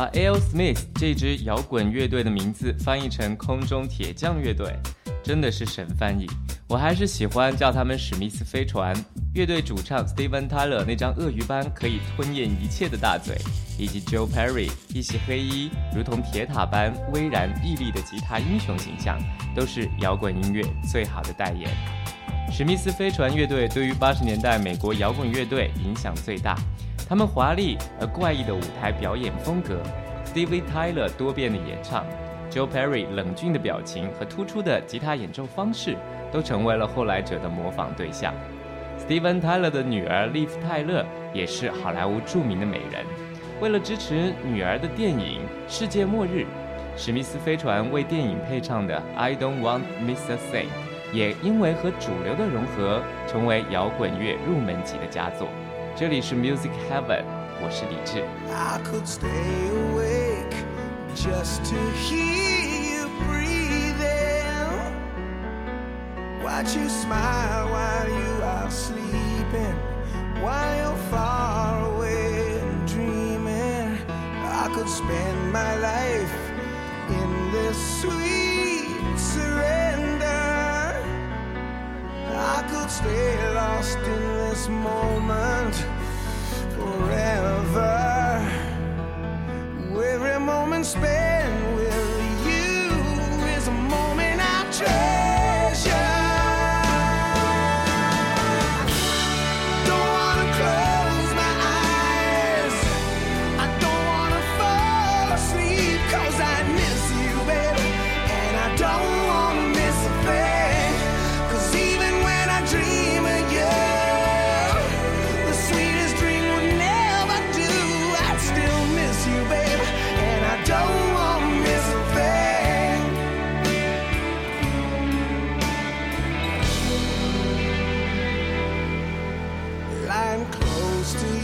把 Al Smith 这支摇滚乐队的名字翻译成“空中铁匠乐队”，真的是神翻译。我还是喜欢叫他们史密斯飞船。乐队主唱 Steven Tyler 那张鳄鱼般可以吞咽一切的大嘴，以及 Joe Perry 一袭黑衣，如同铁塔般巍然屹立的吉他英雄形象，都是摇滚音乐最好的代言。史密斯飞船乐队对于八十年代美国摇滚乐队影响最大。他们华丽而怪异的舞台表演风格，Steve Tyler 多变的演唱，Joe Perry 冷峻的表情和突出的吉他演奏方式，都成为了后来者的模仿对象。Steven Tyler 的女儿 Liv 泰勒也是好莱坞著名的美人。为了支持女儿的电影《世界末日》，史密斯飞船为电影配唱的《I Don't Want Mr. Thing》，也因为和主流的融合，成为摇滚乐入门级的佳作。这里是 Music Heaven，我是李志。I could stay awake just to hear you breathing. Watch you smile while you are sleeping, while you're far away and dreaming. I could spend my life in this sweet surrender. I could stay lost in this moment forever. close to